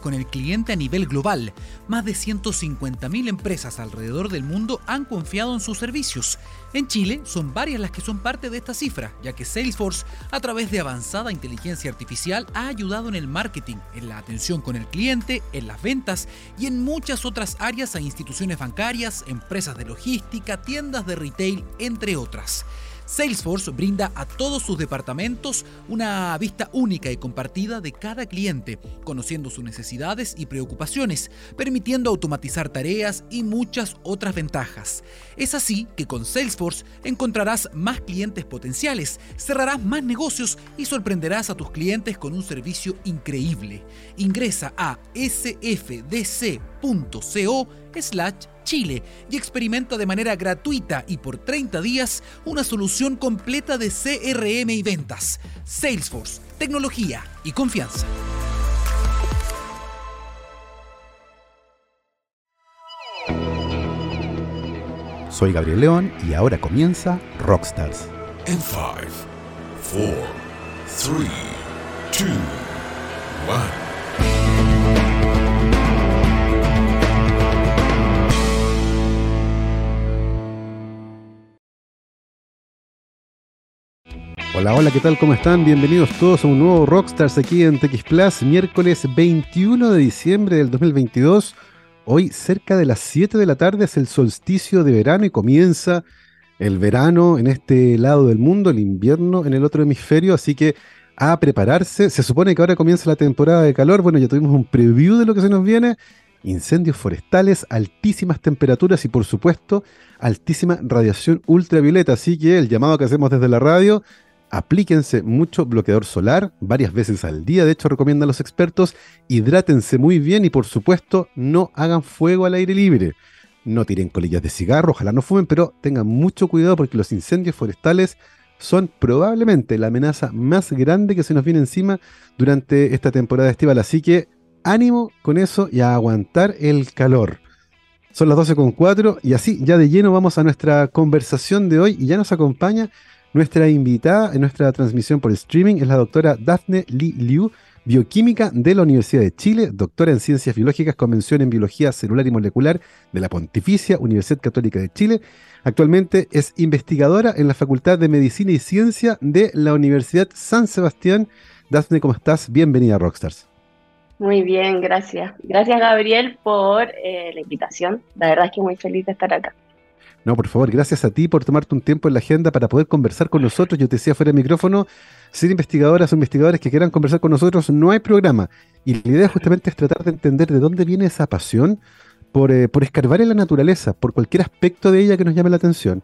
con el cliente a nivel global. Más de 150.000 empresas alrededor del mundo han confiado en sus servicios. En Chile son varias las que son parte de esta cifra, ya que Salesforce, a través de avanzada inteligencia artificial, ha ayudado en el marketing, en la atención con el cliente, en las ventas y en muchas otras áreas a instituciones bancarias, empresas de logística, tiendas de retail, entre otras. Salesforce brinda a todos sus departamentos una vista única y compartida de cada cliente, conociendo sus necesidades y preocupaciones, permitiendo automatizar tareas y muchas otras ventajas. Es así que con Salesforce encontrarás más clientes potenciales, cerrarás más negocios y sorprenderás a tus clientes con un servicio increíble. Ingresa a sfdc.co slash Chile y experimenta de manera gratuita y por 30 días una solución completa de CRM y ventas. Salesforce, tecnología y confianza. Soy Gabriel León y ahora comienza Rockstars. En 5, 4, 3, 2, 1. Hola, hola, ¿qué tal? ¿Cómo están? Bienvenidos todos a un nuevo Rockstars aquí en TX Plus, miércoles 21 de diciembre del 2022. Hoy, cerca de las 7 de la tarde, es el solsticio de verano y comienza el verano en este lado del mundo, el invierno en el otro hemisferio, así que a prepararse. Se supone que ahora comienza la temporada de calor. Bueno, ya tuvimos un preview de lo que se nos viene. Incendios forestales, altísimas temperaturas y por supuesto altísima radiación ultravioleta. Así que el llamado que hacemos desde la radio aplíquense mucho bloqueador solar, varias veces al día, de hecho recomiendan los expertos, hidrátense muy bien y por supuesto no hagan fuego al aire libre. No tiren colillas de cigarro, ojalá no fumen, pero tengan mucho cuidado porque los incendios forestales son probablemente la amenaza más grande que se nos viene encima durante esta temporada estival. Así que ánimo con eso y a aguantar el calor. Son las 12.4 y así ya de lleno vamos a nuestra conversación de hoy y ya nos acompaña nuestra invitada en nuestra transmisión por streaming es la doctora Daphne Li Liu, bioquímica de la Universidad de Chile, doctora en Ciencias Biológicas con mención en Biología Celular y Molecular de la Pontificia Universidad Católica de Chile. Actualmente es investigadora en la Facultad de Medicina y Ciencia de la Universidad San Sebastián. Daphne, ¿cómo estás? Bienvenida a Rockstars. Muy bien, gracias. Gracias, Gabriel, por eh, la invitación. La verdad es que muy feliz de estar acá. No, por favor, gracias a ti por tomarte un tiempo en la agenda para poder conversar con nosotros. Yo te decía fuera de micrófono, ser investigadoras o investigadores que quieran conversar con nosotros, no hay programa. Y la idea justamente es tratar de entender de dónde viene esa pasión por, eh, por escarbar en la naturaleza, por cualquier aspecto de ella que nos llame la atención.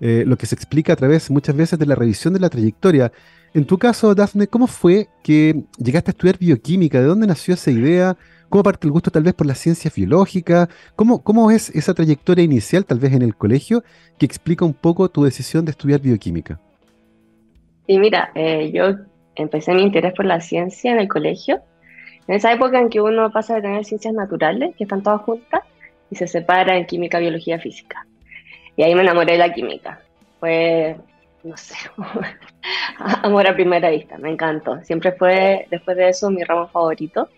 Eh, lo que se explica a través muchas veces de la revisión de la trayectoria. En tu caso, Dafne, ¿cómo fue que llegaste a estudiar bioquímica? ¿De dónde nació esa idea? ¿Cómo parte el gusto tal vez por la ciencia biológica? ¿Cómo, ¿Cómo es esa trayectoria inicial tal vez en el colegio que explica un poco tu decisión de estudiar bioquímica? Sí, mira, eh, yo empecé mi interés por la ciencia en el colegio. En esa época en que uno pasa de tener ciencias naturales, que están todas juntas, y se separa en química, biología, física. Y ahí me enamoré de la química. Fue no sé, amor a primera vista, me encantó. Siempre fue, después de eso, mi ramo favorito.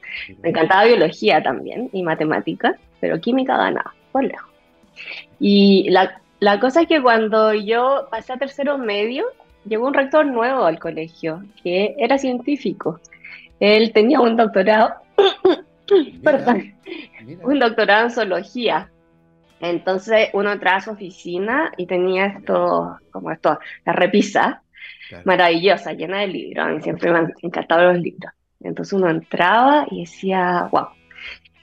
Me encantaba biología también y matemáticas, pero química ganaba, por lejos. Y la, la cosa es que cuando yo pasé a tercero medio, llegó un rector nuevo al colegio, que era científico. Él tenía un doctorado, perdón, un doctorado en zoología entonces uno entraba a su oficina y tenía esto, como esto, la repisa maravillosa, llena de libros. A mí siempre me han encantado los libros. Entonces uno entraba y decía, wow.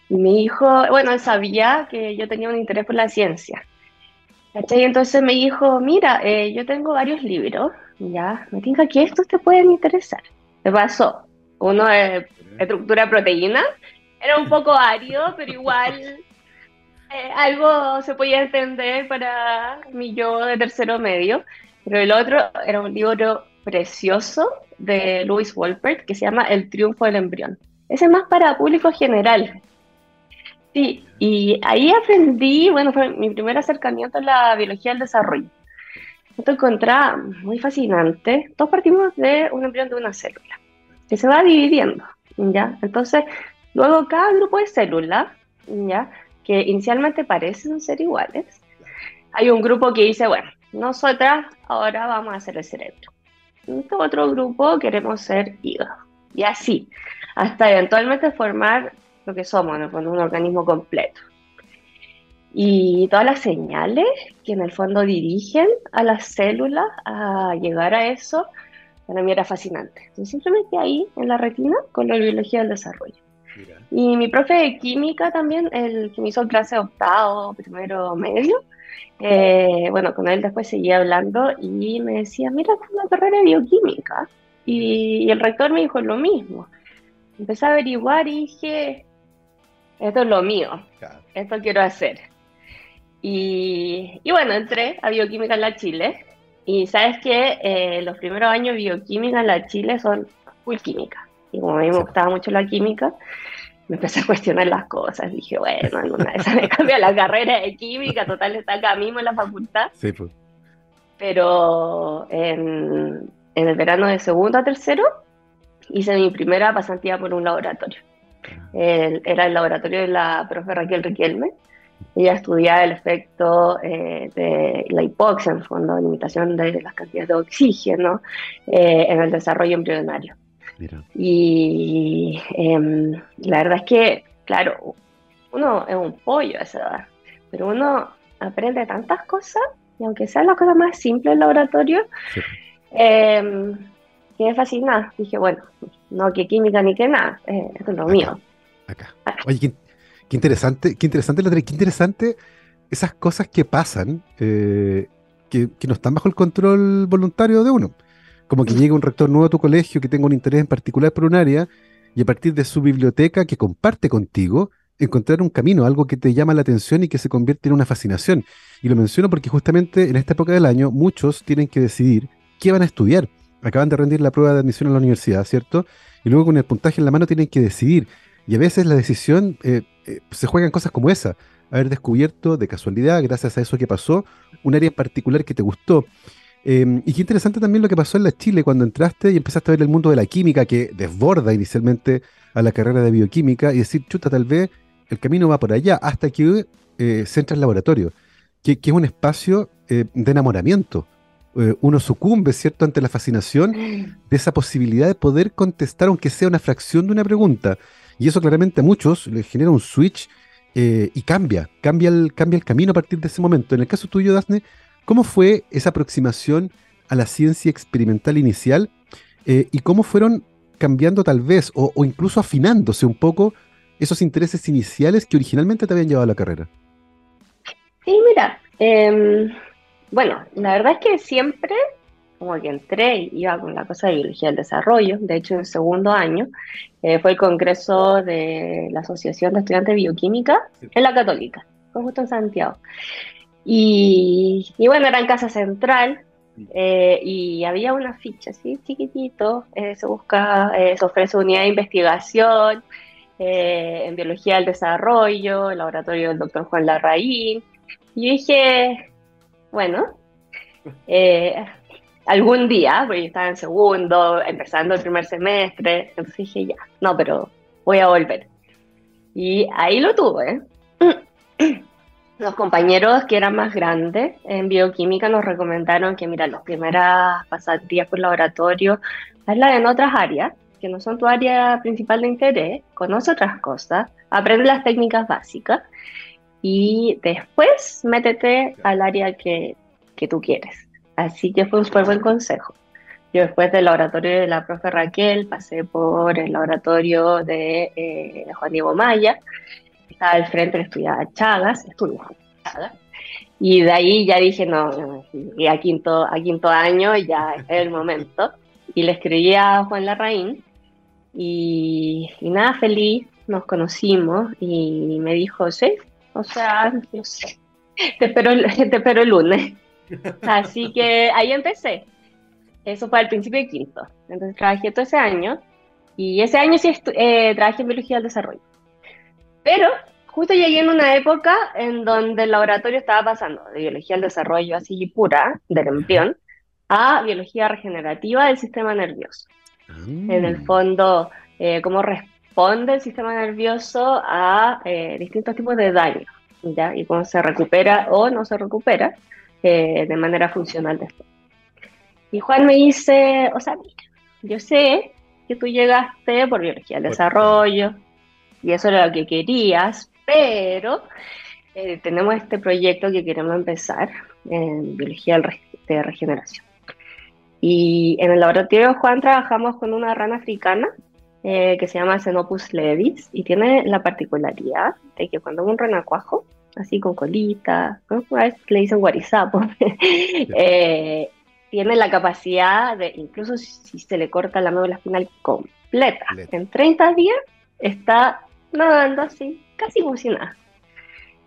Y mi hijo, bueno, él sabía que yo tenía un interés por la ciencia. Y entonces me dijo, mira, eh, yo tengo varios libros, ya, me tinca que estos te pueden interesar. Me pasó, uno de estructura proteína, era un poco árido, pero igual eh, algo se podía entender para mi yo de tercero medio, pero el otro era un libro precioso de Louis Wolpert que se llama El triunfo del embrión. Ese es más para público general. Sí, y ahí aprendí, bueno, fue mi primer acercamiento a la biología del desarrollo. Esto encontraba muy fascinante. Todos partimos de un embrión de una célula que se va dividiendo, ¿ya? Entonces, Luego cada grupo de células, ¿ya? Que inicialmente parecen ser iguales, hay un grupo que dice, bueno, nosotras ahora vamos a hacer el cerebro. Este otro grupo queremos ser hígado. Y así, hasta eventualmente formar lo que somos, fondo, un organismo completo. Y todas las señales que en el fondo dirigen a las células a llegar a eso, para mí era fascinante. Entonces, simplemente ahí, en la retina, con la biología del desarrollo. Y mi profe de química también, el que me hizo clase octavo, primero, medio, eh, bueno, con él después seguía hablando y me decía, mira, es una carrera de bioquímica. Y, el rector me dijo lo mismo. Empecé a averiguar y dije, esto es lo mío, esto quiero hacer. Y, bueno, entré a bioquímica en la Chile. Y sabes que eh, los primeros años de bioquímica en la Chile son full química. Y como a mí me gustaba mucho la química, me empecé a cuestionar las cosas. Dije, bueno, alguna vez me cambia la carrera de química, total está acá mismo en la facultad. Sí, pues. Pero en, el verano de segundo a tercero hice mi primera pasantía por un laboratorio. Ah. era el laboratorio de la profe Raquel Riquelme. Ella estudiaba el efecto eh, de la hipoxia, en fondo, limitación de las cantidades de oxígeno eh, en el desarrollo embrionario. Y em, la verdad es que, claro, uno es un pollo a esa edad, pero uno aprende tantas cosas, y aunque sea la cosa más simple del laboratorio, em, que me fascina. Dije, bueno, no que química ni que nada, eh, esto es lo mío. Acá. Oye, qué, interesante, qué interesante, la, qué interesante esas cosas que pasan, eh, que, que no están bajo el control voluntario de uno. Como que llegue un rector nuevo a tu colegio que tenga un interés en particular por un área y a partir de su biblioteca que comparte contigo, encontrar un camino, algo que te llama la atención y que se convierte en una fascinación. Y lo menciono porque justamente en esta época del año muchos tienen que decidir qué van a estudiar. Acaban de rendir la prueba de admisión a la universidad, ¿cierto? Y luego con el puntaje en la mano tienen que decidir. Y a veces la decisión eh, eh, se cosas como esa. Haber descubierto de casualidad, gracias a eso que pasó, un área particular que te gustó. Em, y qué interesante también lo que pasó en la Chile cuando entraste y empezaste a ver el mundo de la química que desborda inicialmente a la carrera de bioquímica y decir, chuta, tal vez el camino va por allá hasta que eh, se entra laboratorio, que, es un espacio eh, de enamoramiento. Eh, uno sucumbe, ¿cierto?, ante la fascinación de esa posibilidad de poder contestar, aunque sea una fracción de una pregunta. Y eso claramente a muchos les genera un switch y cambia, cambia el, cambia el camino a partir de ese momento. En el caso tuyo, Daphne, ¿Cómo fue esa aproximación a la ciencia experimental inicial eh, y cómo fueron cambiando tal vez o, incluso afinándose un poco esos intereses iniciales que originalmente te habían llevado a la carrera? Sí, mira, em, bueno, la verdad es que siempre como que entré y iba con la cosa de biología del desarrollo, de hecho en el segundo año eh, fue el congreso de la Asociación de Estudiantes de Bioquímica en la Católica, fue justo en Santiago. Y, bueno, era en Casa Central eh, y había una ficha así chiquitito, eh, se busca, eh, se ofrece unidad de investigación en biología del desarrollo, el laboratorio del doctor Juan Larraín. Y dije, bueno, algún día, porque yo estaba en segundo, empezando el primer semestre, entonces dije, ya, no, pero voy a volver. Y ahí lo tuve. Los compañeros que eran más grandes en bioquímica nos recomendaron que, mira, las primeras pasadías por laboratorio, hazla en otras áreas, que no son tu área principal de interés, conoce otras cosas, aprende las técnicas básicas y después métete al área que, que tú quieres. Así que fue un súper buen consejo. Yo después del laboratorio de la profe Raquel pasé por el laboratorio de eh, Juan Diego Maya estaba al frente, estudiaba Chagas, estudiaba Chagas, y de ahí ya dije, no, y a quinto, a quinto año ya es el momento. Y le escribí a Juan Larraín y, nada, feliz, nos conocimos y me dijo, sí, o sea, no sé, te espero, te espero el lunes. Así que ahí empecé. Eso fue al principio de quinto. Entonces trabajé todo ese año y ese año sí eh, trabajé en biología del desarrollo. Pero justo llegué en una época en donde el laboratorio estaba pasando de biología del desarrollo así pura, del embrión, a biología regenerativa del sistema nervioso. En el mm. fondo, eh, cómo responde el sistema nervioso a eh, distintos tipos de daño, ¿ya? Y cómo se recupera o no se recupera eh, de manera funcional después. Y Juan me dice, o sea, mira, yo sé que tú llegaste por biología del desarrollo y eso era lo que querías, pero eh, tenemos este proyecto que queremos empezar en biología de regeneración. Y en el laboratorio Juan trabajamos con una rana africana eh, que se llama Xenopus levis y tiene la particularidad de que cuando un renacuajo, así con colita, ¿no? le dicen guarizapo, eh, tiene la capacidad de, incluso si se le corta la médula espinal completa, en 30 días está nadando así, casi como si nada.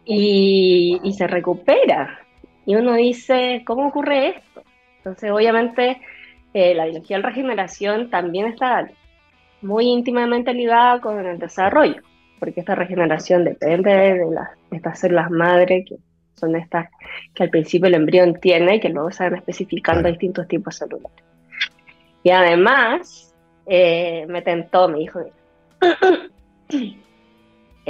Y, y se recupera. Y uno dice, ¿cómo ocurre esto? Entonces, obviamente, eh, la biología de regeneración también está muy íntimamente ligada con el desarrollo, porque esta regeneración depende de, las, estas células madre, que son estas que al principio el embrión tiene y que luego se van especificando distintos tipos celulares. Y además, eh, me tentó, mi hijo,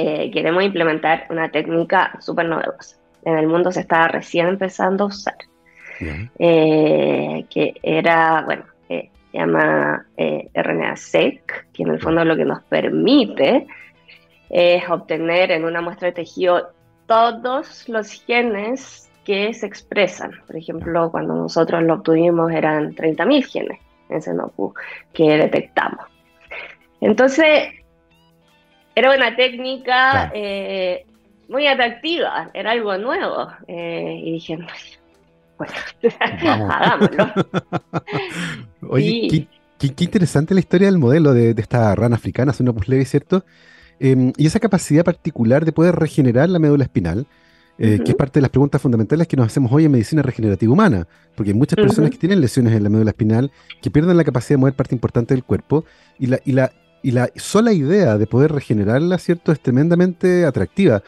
eh, queremos implementar una técnica súper novedosa. En el mundo se está recién empezando a usar eh, que era, bueno, se llama eh, RNA-seq, que en el fondo lo que nos permite es obtener en una muestra de tejido todos los genes que se expresan. Por ejemplo, cuando nosotros lo obtuvimos eran 30.000 genes en Xenopu que detectamos. Entonces, era una técnica eh, muy atractiva, era algo nuevo. y dije, hagámoslo. Oye, qué, interesante la historia del modelo de, esta rana africana, Xenopus levi, ¿cierto? Em, y esa capacidad particular de poder regenerar la médula espinal, eh, que es parte de las preguntas fundamentales que nos hacemos hoy en medicina regenerativa humana, porque hay muchas personas que tienen lesiones en la médula espinal, que pierden la capacidad de mover parte importante del cuerpo, y la, y la, y la sola idea de poder regenerarla, ¿cierto?, es tremendamente atractiva.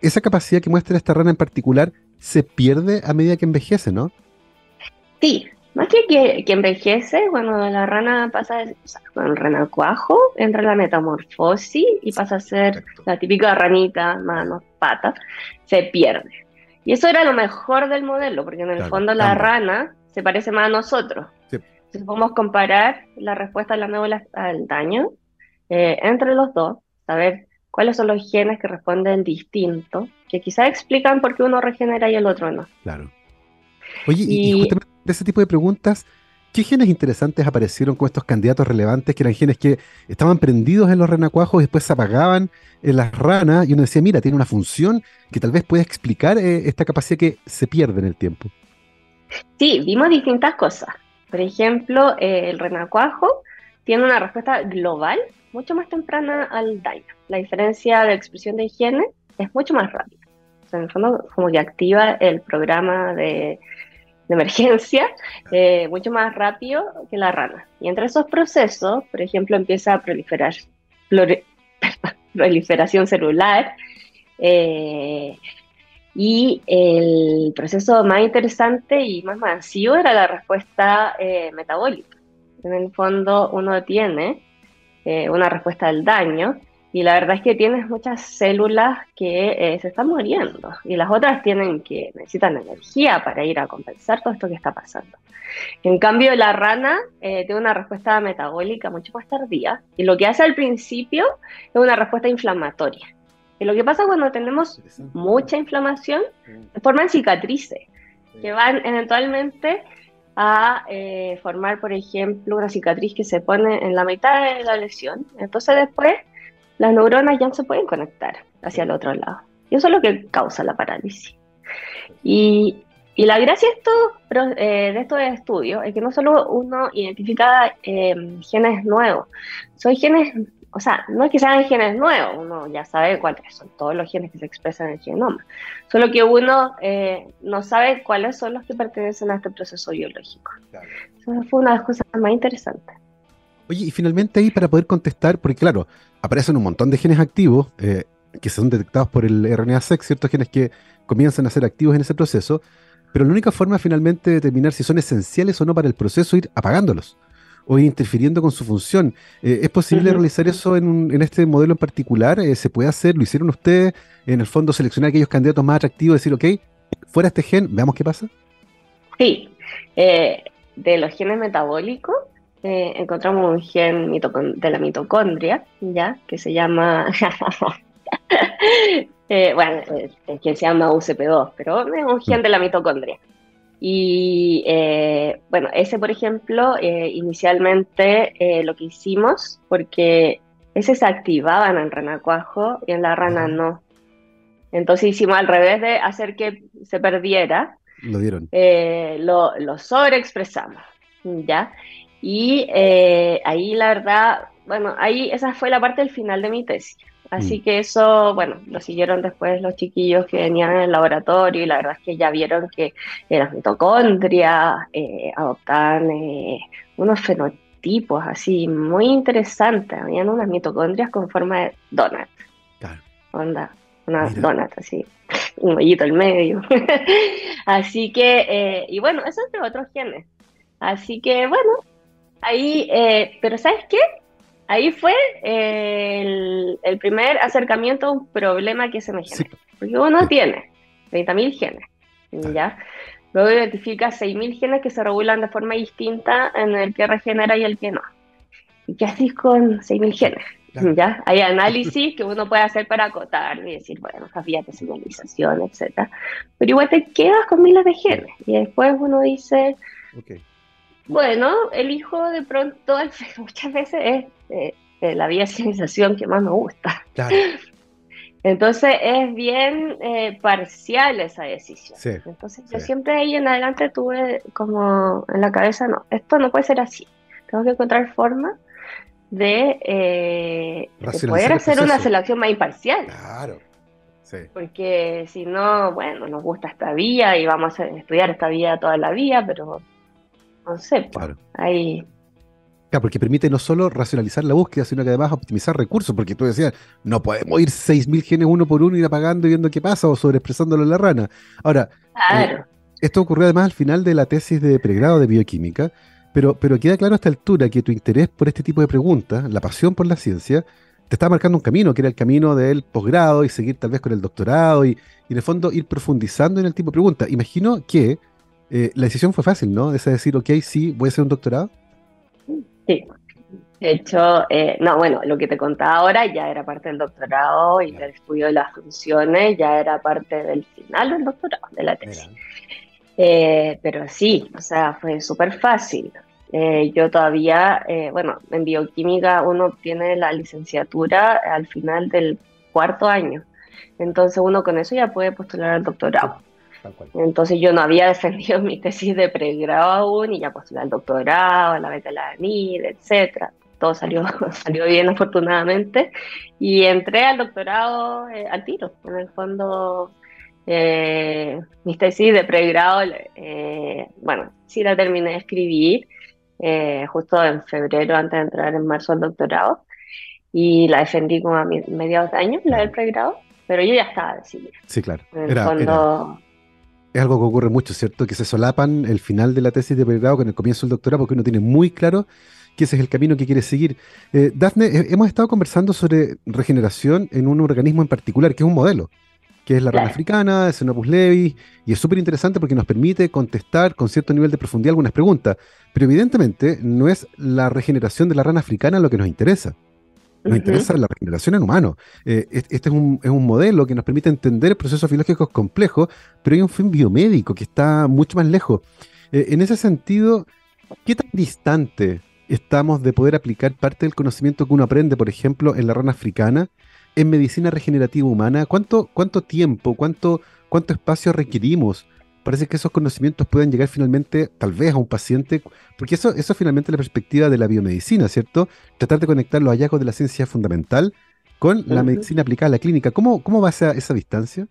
Esa capacidad que muestra esta rana en particular se pierde a medida que envejece, ¿no? Sí, más que, que, envejece, cuando la rana pasa, o sea, cuando el renacuajo entra en la metamorfosis y pasa a ser la típica ranita, manos, patas, se pierde. Y eso era lo mejor del modelo, porque en el fondo la rana se parece más a nosotros. Entonces podemos comparar la respuesta de la médula al daño eh, entre los dos, saber cuáles son los genes que responden distinto, que quizás explican por qué uno regenera y el otro no. Claro. Oye, y, justamente de ese tipo de preguntas, ¿qué genes interesantes aparecieron con estos candidatos relevantes que eran genes que estaban prendidos en los renacuajos y después se apagaban en las ranas y uno decía, mira, tiene una función que tal vez puede explicar eh, esta capacidad que se pierde en el tiempo? Sí, vimos distintas cosas. Por ejemplo, eh, el renacuajo tiene una respuesta global mucho más temprana al daño. La diferencia de expresión de genes es mucho más rápida. O sea, en el fondo, como que activa el programa de, emergencia eh, mucho más rápido que la rana. Y entre esos procesos, por ejemplo, empieza a proliferar, proliferación celular. Eh, y el proceso más interesante y más masivo era la respuesta eh, metabólica. En el fondo, uno tiene una respuesta al daño y la verdad es que tienes muchas células que eh, se están muriendo y las otras tienen que necesitan energía para ir a compensar todo esto que está pasando. En cambio, la rana eh, tiene una respuesta metabólica mucho más tardía y lo que hace al principio es una respuesta inflamatoria. Y lo que pasa cuando tenemos mucha inflamación, se forman cicatrices que van eventualmente a eh, formar, por ejemplo, una cicatriz que se pone en la mitad de la lesión. Entonces después las neuronas ya no se pueden conectar hacia el otro lado. Y eso es lo que causa la parálisis. Y, la gracia de, esto, eh, de estos estudios es que no solo uno identifica eh, genes nuevos, son genes, o sea, no es que sean genes nuevos, uno ya sabe cuáles son todos los genes que se expresan en el genoma, solo que uno eh, no sabe cuáles son los que pertenecen a este proceso biológico. Eso fue una de las cosas más interesantes. Oye, y finalmente ahí para poder contestar, porque claro, aparecen un montón de genes activos eh, que son detectados por el RNA-seq, ciertos genes que comienzan a ser activos en ese proceso, pero la única forma finalmente de determinar si son esenciales o no para el proceso es ir apagándolos. O interfiriendo con su función. Eh, ¿Es posible realizar eso en, en, este modelo en particular? Eh, ¿Se puede hacer? ¿Lo hicieron ustedes? En el fondo, seleccionar aquellos candidatos más atractivos, decir, ok, fuera este gen, veamos qué pasa. Sí, eh, de los genes metabólicos encontramos un gen de la mitocondria, ¿ya? Que se llama... bueno, el gen se llama UCP2, pero es un gen mm. de la mitocondria. Y eh, bueno, ese, por ejemplo, eh, inicialmente eh, lo que hicimos, porque ese se activaba en el renacuajo y en la rana no. Entonces hicimos al revés de hacer que se perdiera. Lo dieron. lo, lo sobreexpresamos, ¿ya? Y ahí la verdad, bueno, ahí esa fue la parte del final de mi tesis. Así mm. que eso, bueno, lo siguieron después los chiquillos que venían en el laboratorio y la verdad es que ya vieron que las mitocondrias eh, adoptaban eh, unos fenotipos así muy interesantes. Habían unas mitocondrias con forma de donut. Claro. Onda, una donut así, un hoyito al medio. así que, eh, y bueno, eso es de otros genes. Así que, bueno, ahí, pero ¿sabes qué? Ahí fue el, primer acercamiento a un problema que se me genera. Porque uno tiene 30.000 genes, ¿ya? Luego identifica 6.000 genes que se regulan de forma distinta en el que regenera y el que no. ¿Y qué haces con 6.000 genes? ¿Ya? Hay análisis que uno puede hacer para acotar y decir, bueno, había de señalización, etc. Pero igual te quedas con miles de genes. Y después uno dice, bueno, el hijo de pronto muchas veces es eh, eh, la vía civilización que más me gusta. Entonces es bien eh, parcial esa decisión. Entonces yo siempre ahí en adelante tuve como en la cabeza, no, esto no puede ser así. Tengo que encontrar formas de, poder hacer una selección más imparcial. Claro. Porque si no, bueno, nos gusta esta vía y vamos a estudiar esta vía toda la vida, pero no sé, claro. ahí Claro, porque permite no solo racionalizar la búsqueda, sino que además optimizar recursos, porque tú decías, no podemos ir 6.000 genes uno por uno, ir apagando y viendo qué pasa o sobreexpresándolo en la rana. Ahora, eh, esto ocurrió además al final de la tesis de pregrado de bioquímica, pero, pero queda claro a esta altura que tu interés por este tipo de preguntas, la pasión por la ciencia, te está marcando un camino, que era el camino del posgrado y seguir tal vez con el doctorado y, y en el fondo ir profundizando en el tipo de preguntas. Imagino que eh, la decisión fue fácil, ¿no? Es decir, ok, sí, voy a hacer un doctorado. Sí. De hecho, eh, no, bueno, lo que te contaba ahora ya era parte del doctorado y del estudio de las funciones, ya era parte del final del doctorado, de la tesis. Eh, pero sí, o sea, fue súper fácil. Eh, yo todavía, bueno, en bioquímica uno obtiene la licenciatura al final del cuarto año. Entonces uno con eso ya puede postular al doctorado. Entonces yo no había defendido mi tesis de pregrado aún y ya postulé al doctorado, la beca de la ANID, etcétera. Todo salió, salió bien afortunadamente y entré al doctorado eh, al tiro. En el fondo, eh, mi tesis de pregrado, eh, bueno, sí la terminé de escribir eh, justo en febrero antes de entrar en marzo al doctorado y la defendí como a mediados de año, la del pregrado, pero yo ya estaba decidida. Sí, claro. En el fondo, es algo que ocurre mucho, ¿cierto? Que se solapan el final de la tesis de pregrado con el comienzo del doctorado porque uno tiene muy claro que ese es el camino que quiere seguir. Eh, Dafne, eh, hemos estado conversando sobre regeneración en un organismo en particular, que es un modelo, que es la rana africana, es Xenopus levi, y es súper interesante porque nos permite contestar con cierto nivel de profundidad algunas preguntas. Pero evidentemente no es la regeneración de la rana africana lo que nos interesa. Nos interesa la regeneración en humanos. Eh, este es un, es un, modelo que nos permite entender procesos biológicos complejos, pero hay un fin biomédico que está mucho más lejos. Eh, en ese sentido, ¿qué tan distante estamos de poder aplicar parte del conocimiento que uno aprende, por ejemplo, en la rana africana, en medicina regenerativa humana? ¿Cuánto, cuánto tiempo, cuánto, cuánto espacio requerimos parece que esos conocimientos pueden llegar finalmente, tal vez, a un paciente, porque eso, eso es finalmente la perspectiva de la biomedicina, ¿cierto? Tratar de conectar los hallazgos de la ciencia fundamental con la medicina aplicada a la clínica. ¿Cómo, cómo va esa, esa distancia?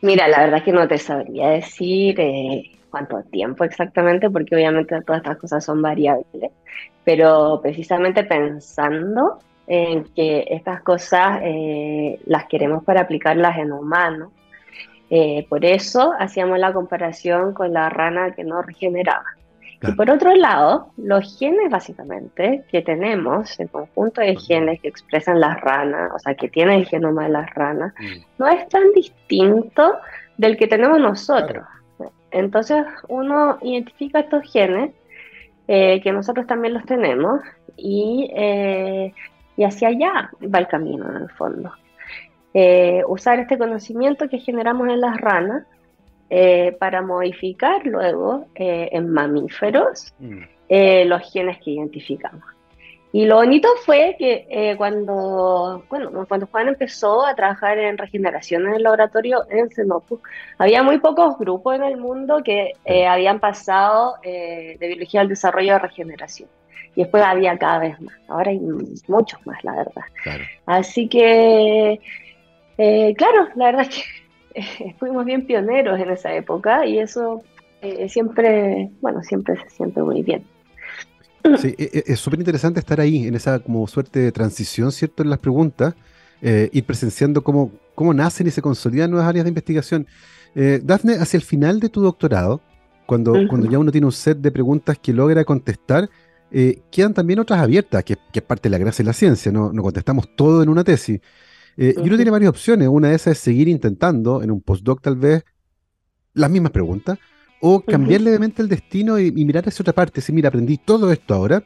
Mira, la verdad es que no te sabría decir eh, cuánto tiempo exactamente, porque obviamente todas estas cosas son variables, pero precisamente pensando en que estas cosas eh, las queremos para aplicarlas en humanos, eh, por eso hacíamos la comparación con la rana que no regeneraba. Y por otro lado, los genes básicamente que tenemos, el conjunto de genes que expresan las ranas, o sea, que tiene el genoma de las ranas, mm. no es tan distinto del que tenemos nosotros. Entonces uno identifica estos genes, eh, que nosotros también los tenemos, y, eh, y hacia allá va el camino en el fondo. Eh, usar este conocimiento que generamos en las ranas eh, para modificar luego eh, en mamíferos mm. los genes que identificamos. Y lo bonito fue que cuando, bueno, cuando Juan empezó a trabajar en regeneración en el laboratorio en Senopu, había muy pocos grupos en el mundo que habían pasado de biología al desarrollo de regeneración y después había cada vez más. Ahora hay muchos más, la verdad. Así que eh, claro, la verdad es que eh, fuimos bien pioneros en esa época y eso eh, siempre, bueno, siempre se siente muy bien. Sí, e, e, es súper interesante estar ahí en esa como suerte de transición, ¿cierto? En las preguntas, ir presenciando cómo, cómo nacen y se consolidan nuevas áreas de investigación. Dafne, hacia el final de tu doctorado, cuando, cuando ya uno tiene un set de preguntas que logra contestar, quedan también otras abiertas, que, es parte de la gracia de la ciencia, no, no contestamos todo en una tesis. Eh, y uno tiene varias opciones. Una de esas es seguir intentando, en un postdoc tal vez, las mismas preguntas, o cambiar levemente el destino y, mirar hacia otra parte. Si, mira, aprendí todo esto ahora,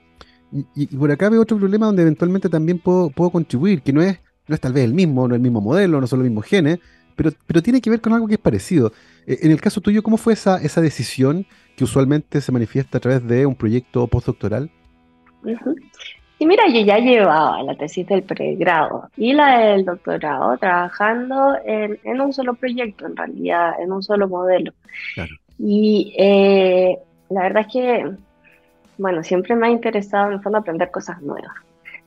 y, por acá veo otro problema donde eventualmente también puedo, puedo contribuir, que no es, no es tal vez el mismo, no es el mismo modelo, no son los mismos genes, pero, pero tiene que ver con algo que es parecido. Eh, en el caso tuyo, ¿cómo fue esa, esa decisión que usualmente se manifiesta a través de un proyecto postdoctoral? Y mira, yo ya llevaba la tesis del pregrado y la del doctorado trabajando en, un solo proyecto, en realidad, en un solo modelo. Y eh, la verdad es que, bueno, siempre me ha interesado en el fondo aprender cosas nuevas.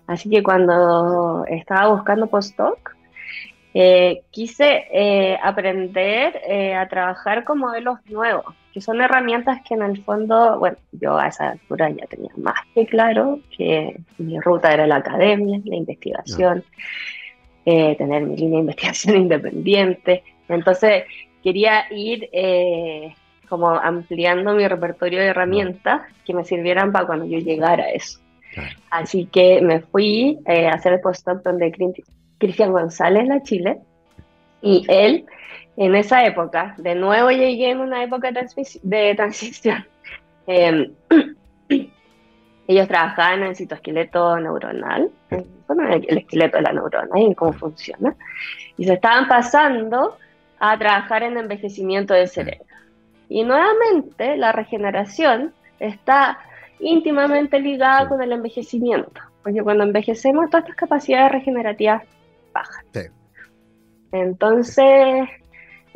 Así que cuando estaba buscando postdoc, eh, quise eh, aprender a trabajar con modelos nuevos que son herramientas que en el fondo, bueno, yo a esa altura ya tenía más que claro que mi ruta era la academia, la investigación, eh, tener mi línea de investigación independiente. Entonces quería ir eh, como ampliando mi repertorio de herramientas que me sirvieran para cuando yo llegara a eso. Así que me fui eh, a hacer el postdoc donde Cristian González, la Chile, y él en esa época, de nuevo llegué en una época de, transición. Em, ellos trabajaban en el citoesqueleto neuronal, bueno, el esqueleto de la neurona y cómo funciona, y se estaban pasando a trabajar en envejecimiento del cerebro. Y nuevamente la regeneración está íntimamente ligada con el envejecimiento, porque cuando envejecemos todas estas capacidades regenerativas bajan. Entonces,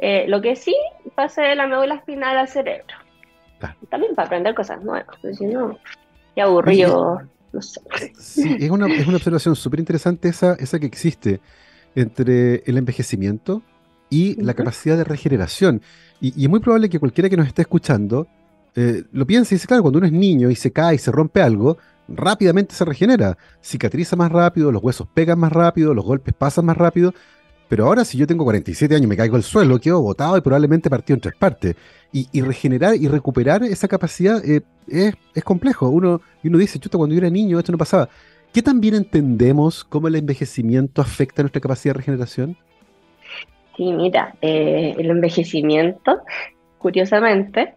eh, lo que sí pasa de la médula espinal al cerebro. También para aprender cosas nuevas, si no, qué aburrido, no sé. Sí, es una, es una observación súper interesante esa, esa que existe entre el envejecimiento y la capacidad de regeneración. Y, es muy probable que cualquiera que nos esté escuchando eh, lo piense y dice, claro, cuando uno es niño y se cae y se rompe algo, rápidamente se regenera, cicatriza más rápido, los huesos pegan más rápido, los golpes pasan más rápido, pero ahora, si yo tengo 47 años, me caigo al suelo, quedo botado y probablemente partido en tres partes. Y, regenerar y recuperar esa capacidad eh, es, complejo. Uno, y uno dice, chuta, cuando yo era niño esto no pasaba. ¿Qué también entendemos cómo el envejecimiento afecta nuestra capacidad de regeneración? Sí, mira, eh, el envejecimiento, curiosamente,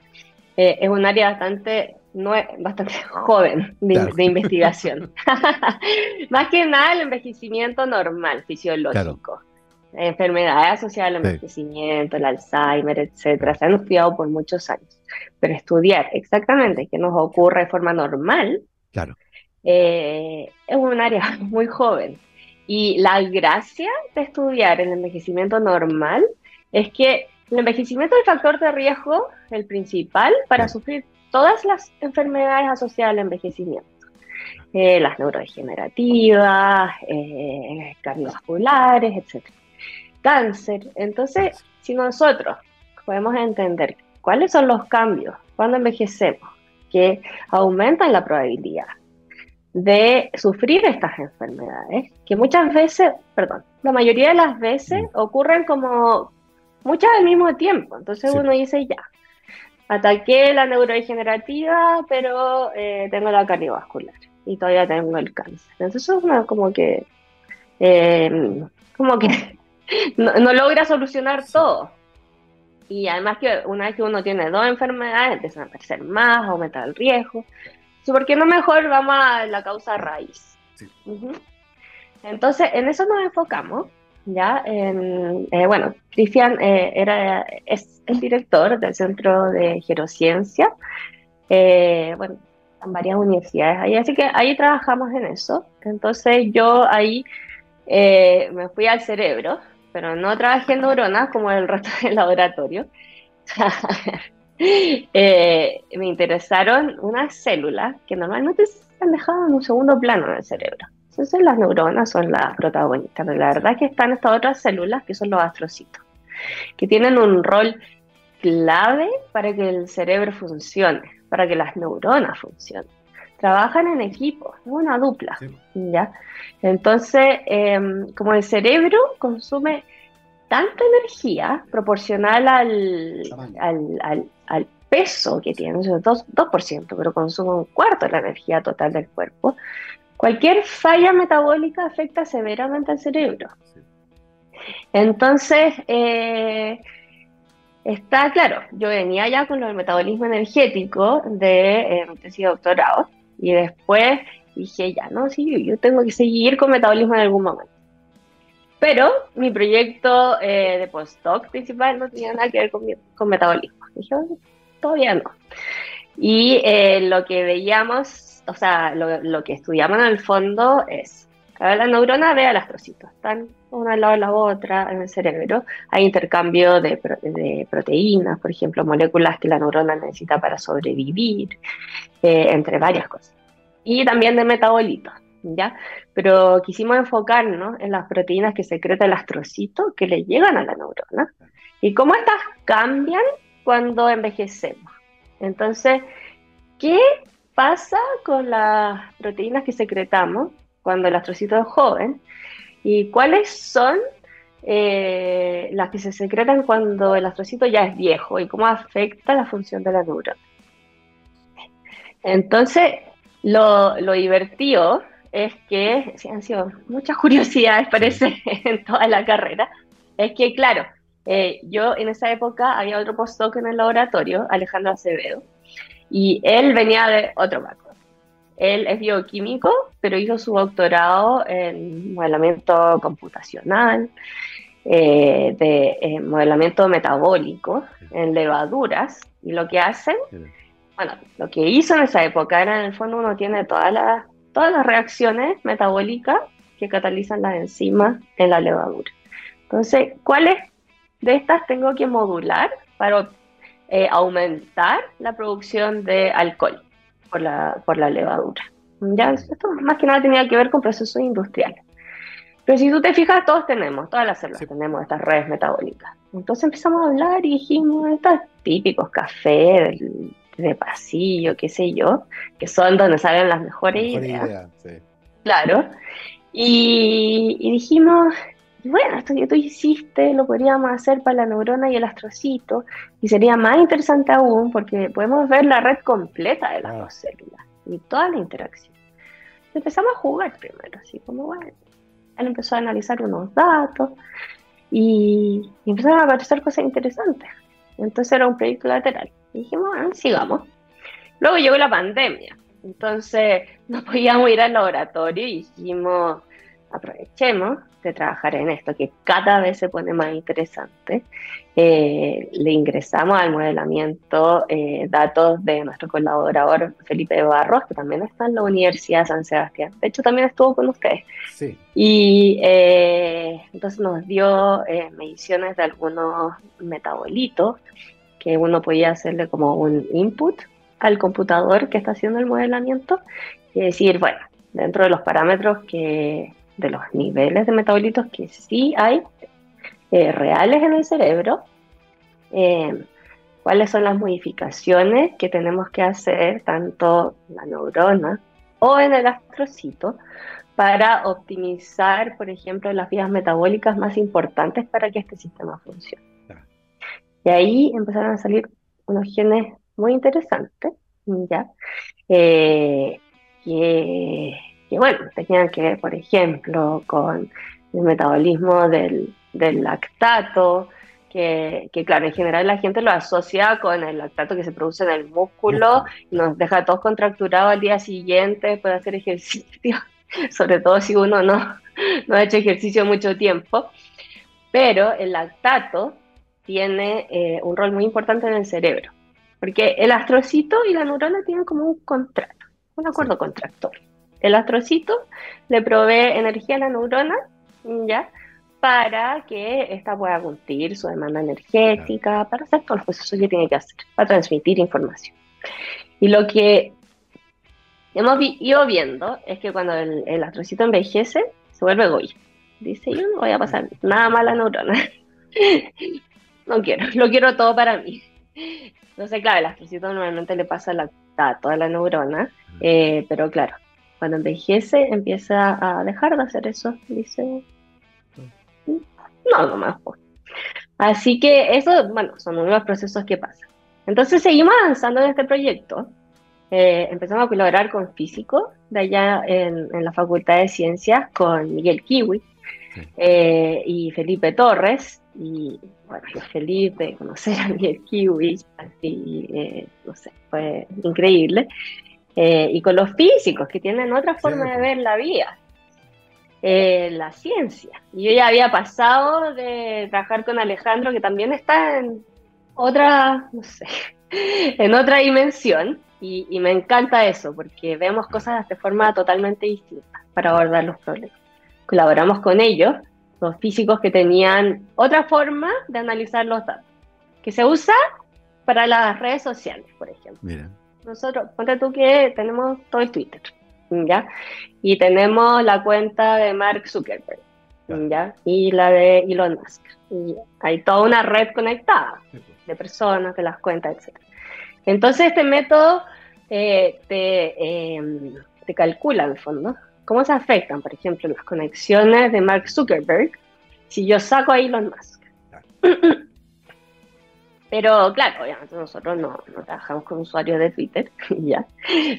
eh, es un área bastante no bastante joven de, investigación. Más que nada el envejecimiento normal, fisiológico enfermedades asociadas al envejecimiento, el Alzheimer, etcétera, se han estudiado por muchos años. Pero estudiar exactamente qué nos ocurre de forma normal claro. Eh, es un área muy joven. Y la gracia de estudiar el envejecimiento normal es que el envejecimiento es el factor de riesgo, el principal, para sufrir todas las enfermedades asociadas al envejecimiento. Eh, las neurodegenerativas, eh, cardiovasculares, etcétera cáncer. Entonces, si nosotros podemos entender cuáles son los cambios cuando envejecemos que aumentan la probabilidad de sufrir estas enfermedades, que muchas veces, perdón, la mayoría de las veces mm. ocurren como muchas al mismo tiempo. Entonces uno dice ya, ataqué la neurodegenerativa, pero eh, tengo la cardiovascular y todavía tengo el cáncer. Entonces, uno como que, eh, como que no, logra solucionar todo. Y además que una vez que uno tiene dos enfermedades, empiezan a aparecer más, aumenta el riesgo. ¿Por qué no mejor vamos a la causa raíz? Entonces, en eso nos enfocamos. ¿ya? Eh, bueno, Cristian eh, era, es el director del Centro de Gerociencia. Eh, bueno, en varias universidades ahí, así que ahí trabajamos en eso. Entonces yo ahí me fui al cerebro, pero no trabajé en neuronas como el resto del laboratorio. me interesaron unas células que normalmente se han dejado en un segundo plano en el cerebro. Entonces las neuronas son las protagonistas, pero la verdad es que están estas otras células que son los astrocitos, que tienen un rol clave para que el cerebro funcione, para que las neuronas funcionen. Trabajan en equipo, es una dupla, ¿ya? Entonces, em, como el cerebro consume tanta energía proporcional al, al, al, peso que tiene, 2%, 2%, pero consume un cuarto de la energía total del cuerpo, Cualquier falla metabólica afecta severamente al cerebro. Entonces, eh, está claro, yo venía ya con el metabolismo energético de eh, mi doctorado y después dije, ya, no, sí, yo tengo que seguir con metabolismo en algún momento. Pero mi proyecto eh, de postdoc principal no tenía nada que ver con, con metabolismo. Dije, todavía no. Y eh, lo que veíamos o sea, lo, que estudiamos en el fondo es, cada neurona ve al astrocito, están una al lado de la otra en el cerebro, hay intercambio de, proteínas, por ejemplo, moléculas que la neurona necesita para sobrevivir, eh, entre varias cosas. Y también de metabolitos, ¿ya? Pero quisimos enfocarnos en las proteínas que secreta el astrocito que le llegan a la neurona y cómo estas cambian cuando envejecemos. Entonces, ¿qué pasa con las proteínas que secretamos cuando el astrocito es joven y cuáles son eh, las que se secretan cuando el astrocito ya es viejo y cómo afecta la función de la neurona. Entonces, lo, divertido es que, si han sido muchas curiosidades, parece, en toda la carrera, es que, claro, eh, yo en esa época había otro postdoc en el laboratorio, Alejandro Acevedo, y él venía de otro background. Él es bioquímico, pero hizo su doctorado en modelamiento computacional, eh, de modelamiento metabólico en levaduras. Y lo que hacen, bueno, lo que hizo en esa época era en el fondo uno tiene todas las, todas las reacciones metabólicas que catalizan las enzimas en la levadura. Entonces, ¿cuáles de estas tengo que modular para eh, aumentar la producción de alcohol por la, por la levadura. ¿Ya? Esto más que nada tenía que ver con procesos industriales. Pero si tú te fijas, todos tenemos, todas las células tenemos estas redes metabólicas. Entonces empezamos a hablar y dijimos, estos típicos cafés de, pasillo, qué sé yo, que son donde salen las mejores ideas. Claro. Y, y dijimos, bueno, esto que tú hiciste lo podríamos hacer para la neurona y el astrocito, y sería más interesante aún porque podemos ver la red completa de las dos células y toda la interacción. Empezamos a jugar primero, así como, bueno, él empezó a analizar unos datos y, empezaron a aparecer cosas interesantes. Entonces era un proyecto lateral. Y dijimos, bueno, sigamos. Luego llegó la pandemia, entonces no podíamos ir al laboratorio y dijimos, aprovechemos de trabajar en esto, que cada vez se pone más interesante. Eh, le ingresamos al modelamiento eh, datos de nuestro colaborador Felipe Barros, que también está en la Universidad de San Sebastián. De hecho, también estuvo con ustedes. Sí. Y eh, entonces nos dio mediciones de algunos metabolitos que uno podía hacerle como un input al computador que está haciendo el modelamiento y decir, bueno, dentro de los parámetros que de los niveles de metabolitos que sí hay eh, reales en el cerebro, eh, cuáles son las modificaciones que tenemos que hacer tanto en la neurona o en el astrocito para optimizar, por ejemplo, las vías metabólicas más importantes para que este sistema funcione. Y ahí empezaron a salir unos genes muy interesantes, ¿ya? Eh, que, bueno, tenían que ver, por ejemplo, con el metabolismo del, del lactato, que, que, claro, en general la gente lo asocia con el lactato que se produce en el músculo y nos deja todos contracturados al día siguiente puede hacer ejercicio, sobre todo si uno no, no ha hecho ejercicio mucho tiempo. Pero el lactato tiene eh, un rol muy importante en el cerebro, porque el astrocito y la neurona tienen como un contrato, un acuerdo contractor. El astrocito le provee energía a la neurona, ¿ya? Para que ésta pueda cumplir su demanda energética, para hacer todos los procesos que tiene que hacer, para transmitir información. Y lo que hemos ido viendo es que cuando el, el astrocito envejece, se vuelve egoísta. Dice, yo no voy a pasar nada mal a la neurona. no quiero, lo quiero todo para mí. Entonces, claro, el astrocito normalmente le pasa la, a toda la neurona, eh, pero claro, cuando envejece empieza a dejar de hacer eso. Dice, no, no más. Pues". Así que eso, bueno, son unos procesos que pasan. Entonces seguimos avanzando en este proyecto. Eh, empezamos a colaborar con físicos de allá en, en, la Facultad de Ciencias, con Miguel Kiwi eh, y Felipe Torres, y bueno, de conocer a Miguel Kiwi, así, eh, no sé, fue increíble. Eh, y con los físicos, que tienen otra forma de ver la vida, eh, la ciencia. Yo ya había pasado de trabajar con Alejandro, que también está en otra, no sé, en otra dimensión, y, y me encanta eso, porque vemos cosas de forma totalmente distinta para abordar los problemas. Colaboramos con ellos los físicos que tenían otra forma de analizar los datos, que se usa para las redes sociales, por ejemplo. Mira. Nosotros, ponte tú que tenemos todo el Twitter, ¿ya? Y tenemos la cuenta de Mark Zuckerberg, ¿ya? Y la de Elon Musk. Y hay toda una red conectada pues. de personas, de las cuentas, etc. Entonces este método eh, te, eh, te calcula, en el fondo, ¿Cómo se afectan, por ejemplo, las conexiones de Mark Zuckerberg si yo saco a Elon Musk? Pero claro, obviamente nosotros no, trabajamos con usuarios de Twitter, ya.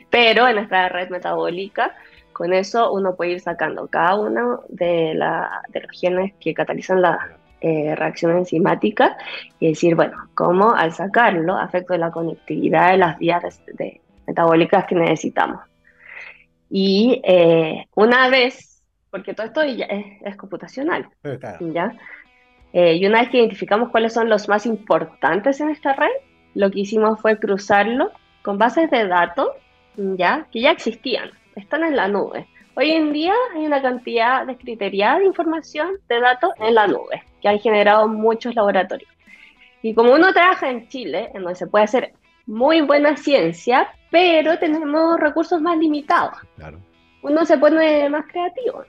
Pero en nuestra red metabólica, con eso uno puede ir sacando cada uno de, los genes que catalizan la eh, reacción enzimática y decir, bueno, cómo al sacarlo afecta la conectividad de las vías metabólicas que necesitamos. Y eh, una vez, porque todo esto es, computacional, ¿ya? Eh, y una vez que identificamos cuáles son los más importantes en esta red, lo que hicimos fue cruzarlo con bases de datos, ¿ya? Que ya existían, están en la nube. Hoy en día hay una cantidad de criteria de información de datos en la nube, que han generado muchos laboratorios. Y como uno trabaja en Chile, en donde se puede hacer muy buena ciencia, pero tenemos recursos más limitados. Claro. Uno se pone más creativo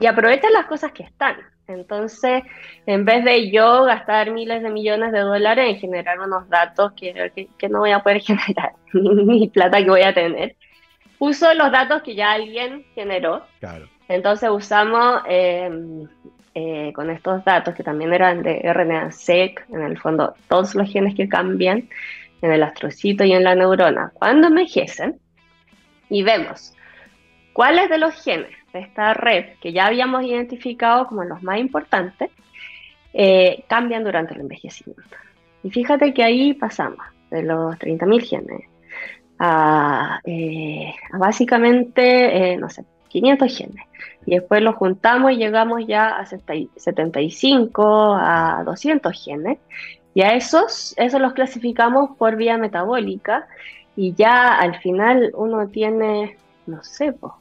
y aprovecha las cosas que están. Entonces, en vez de yo gastar miles de millones de dólares en generar unos datos que, que, no voy a poder generar, ni plata que voy a tener, uso los datos que ya alguien generó. Claro. Entonces usamos em, eh, con estos datos que también eran de RNA-seq, en el fondo todos los genes que cambian, en el astrocito y en la neurona cuando envejecen y vemos cuáles de los genes esta red que ya habíamos identificado como los más importantes eh, cambian durante el envejecimiento. Y fíjate que ahí pasamos de los 30.000 genes a, eh, básicamente, eh, no sé, 500 genes. Y después los juntamos y llegamos ya a 75, a 200 genes. Y a esos, esos los clasificamos por vía metabólica y ya al final uno tiene, no sé, pues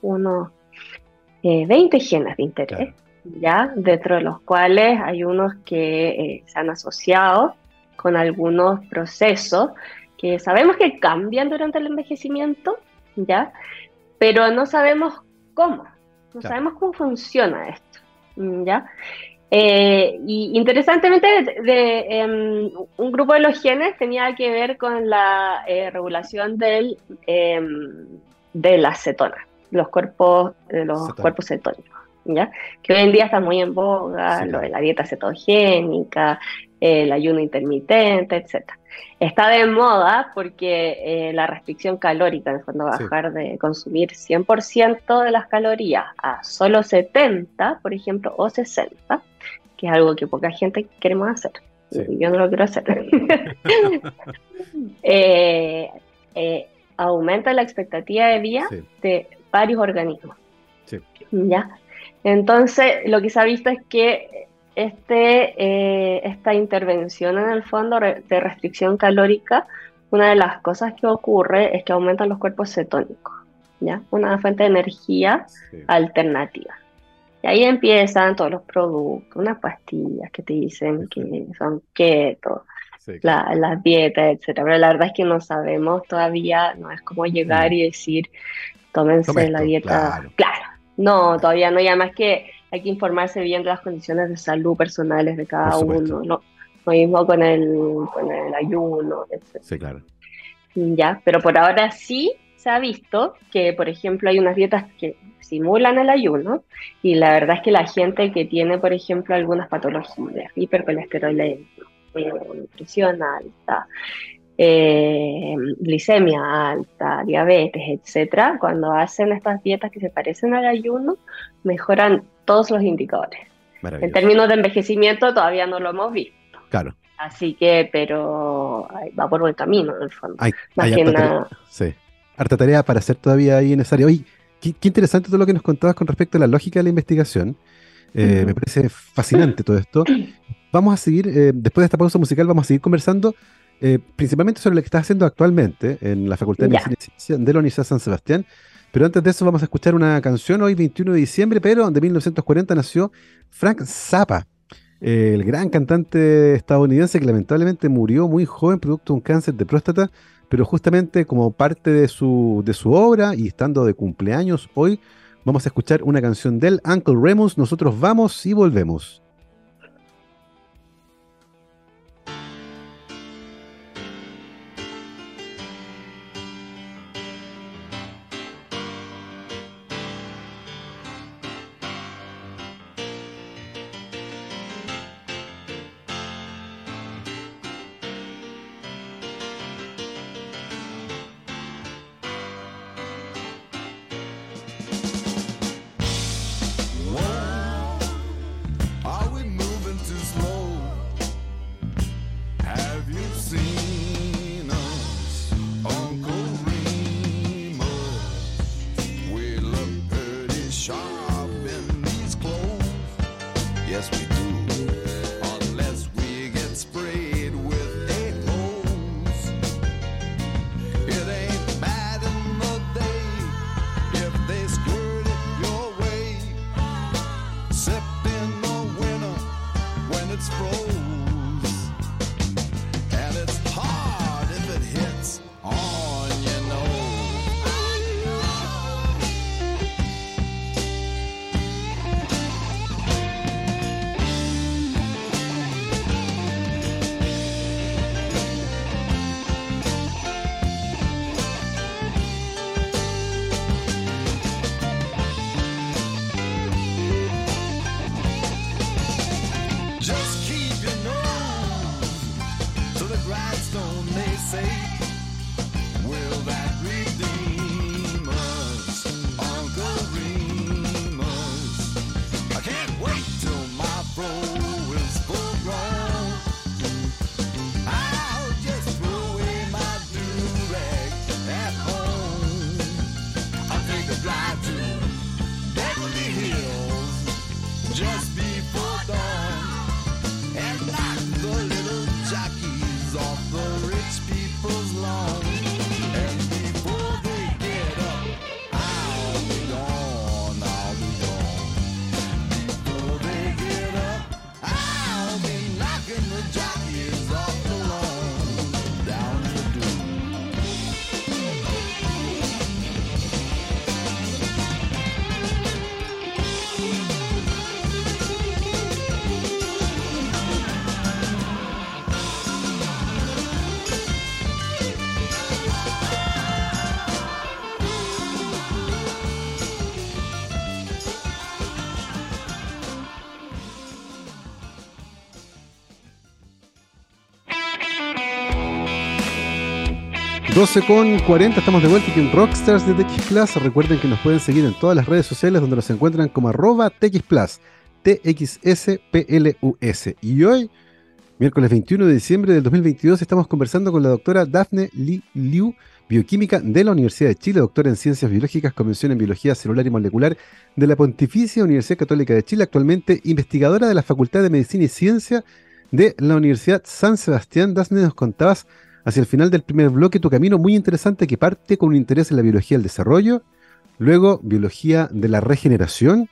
unos 20 genes de interés, ya, dentro de los cuales hay unos que eh, se han asociado con algunos procesos que sabemos que cambian durante el envejecimiento, ya, pero no sabemos cómo, no sabemos cómo funciona esto, ya. Eh, y interesantemente, de, em, un grupo de los genes tenía que ver con la eh, regulación del, em, de las cetonas, los cuerpos, de los cuerpos cetónicos, ¿ya? que hoy en día está muy en boga, lo de la dieta cetogénica, el ayuno intermitente, etc. Está de moda porque eh, la restricción calórica, en el bajar de consumir 100% de las calorías a solo 70, por ejemplo, o 60, que es algo que poca gente queremos hacer. Yo no lo quiero hacer. Eh, eh, aumenta la expectativa de vida de varios organismos. ¿Ya? Entonces, lo que se ha visto es que este, eh, esta intervención en el fondo de restricción calórica, una de las cosas que ocurre es que aumentan los cuerpos cetónicos, ¿ya? Una fuente de energía alternativa. Y ahí empiezan todos los productos, unas pastillas que te dicen que son keto, las dietas, etcétera. Pero la verdad es que no sabemos todavía, no es como llegar y decir, tómense la dieta. Claro. No, todavía no, y además que hay que informarse bien de las condiciones de salud personales de cada uno, ¿no? Lo mismo con el, con el ayuno, etc. Sí, claro. Ya, pero por ahora sí se ha visto que, por ejemplo, hay unas dietas que simulan el ayuno y la verdad es que la gente que tiene, por ejemplo, algunas patologías, hipercolesterolemia, nutrición alta, eh, glicemia alta, diabetes, etcétera, cuando hacen estas dietas que se parecen al ayuno, mejoran todos los indicadores. En términos de envejecimiento todavía no lo hemos visto. Claro. Así que, pero va por buen camino en el fondo. Hay, harta, tarea, sí. harta tarea para hacer todavía ahí en esa área. Oye, qué, interesante todo lo que nos contabas con respecto a la lógica de la investigación. Eh, me parece fascinante todo esto. Vamos a seguir, eh, después de esta pausa musical, vamos a seguir conversando eh, principalmente sobre lo que estás haciendo actualmente en la Facultad de Medicina y Ciencia de la Universidad de San Sebastián. Pero antes de eso vamos a escuchar una canción hoy 21 de diciembre, pero de 1940 nació Frank Zappa, el gran cantante estadounidense que lamentablemente murió muy joven producto de un cáncer de próstata, pero justamente como parte de su, de su obra y estando de cumpleaños hoy, vamos a escuchar una canción del Uncle Remus. Nosotros vamos y volvemos. 12 con 40, estamos de vuelta aquí en Rockstars de TX Plus. Recuerden que nos pueden seguir en todas las redes sociales donde nos encuentran como arroba TX Plus, TXSPLUS. Y hoy, miércoles 21 de diciembre del 2022, estamos conversando con la doctora Daphne Li Liu, bioquímica de la Universidad de Chile, doctora en Ciencias Biológicas, convención en Biología Celular y Molecular de la Pontificia Universidad Católica de Chile, actualmente investigadora de la Facultad de Medicina y Ciencia de la Universidad San Sebastián. Daphne, nos contabas hacia el final del primer bloque tu camino muy interesante que parte con un interés en la biología del desarrollo, luego biología de la regeneración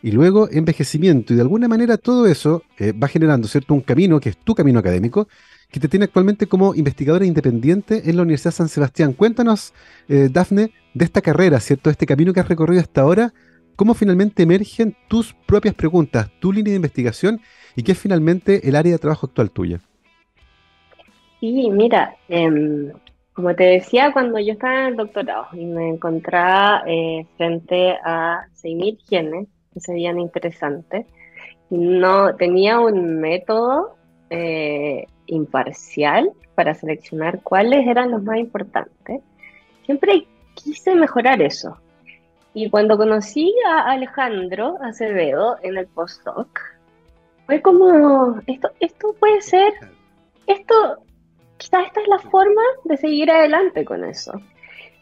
y luego envejecimiento. Y de alguna manera todo eso eh, va generando, ¿cierto? Un camino que es tu camino académico, que te tiene actualmente como investigadora independiente en la Universidad San Sebastián. Cuéntanos, eh, Dafne, de esta carrera, ¿cierto? Este camino que has recorrido hasta ahora, cómo finalmente emergen tus propias preguntas, tu línea de investigación y qué es finalmente el área de trabajo actual tuya. Sí, mira, em, como te decía, cuando yo estaba en el doctorado y me encontraba eh, frente a 6.000 genes que serían interesantes, no tenía un método eh, imparcial para seleccionar cuáles eran los más importantes. Siempre quise mejorar eso. Y cuando conocí a Alejandro Acevedo en el postdoc, fue como, esto, esto puede ser, esto, quizás esta es la forma de seguir adelante con eso.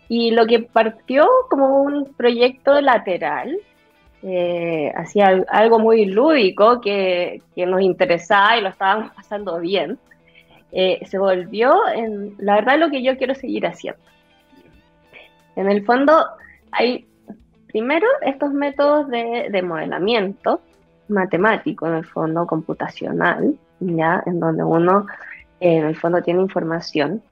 Y lo que partió como un proyecto lateral, eh, hacía algo muy lúdico que, que, nos interesaba y lo estábamos pasando bien, eh, se volvió en la verdad lo que yo quiero seguir haciendo. En el fondo hay primero estos métodos de, de modelamiento matemático, en el fondo computacional, ya en donde uno en el fondo tiene información,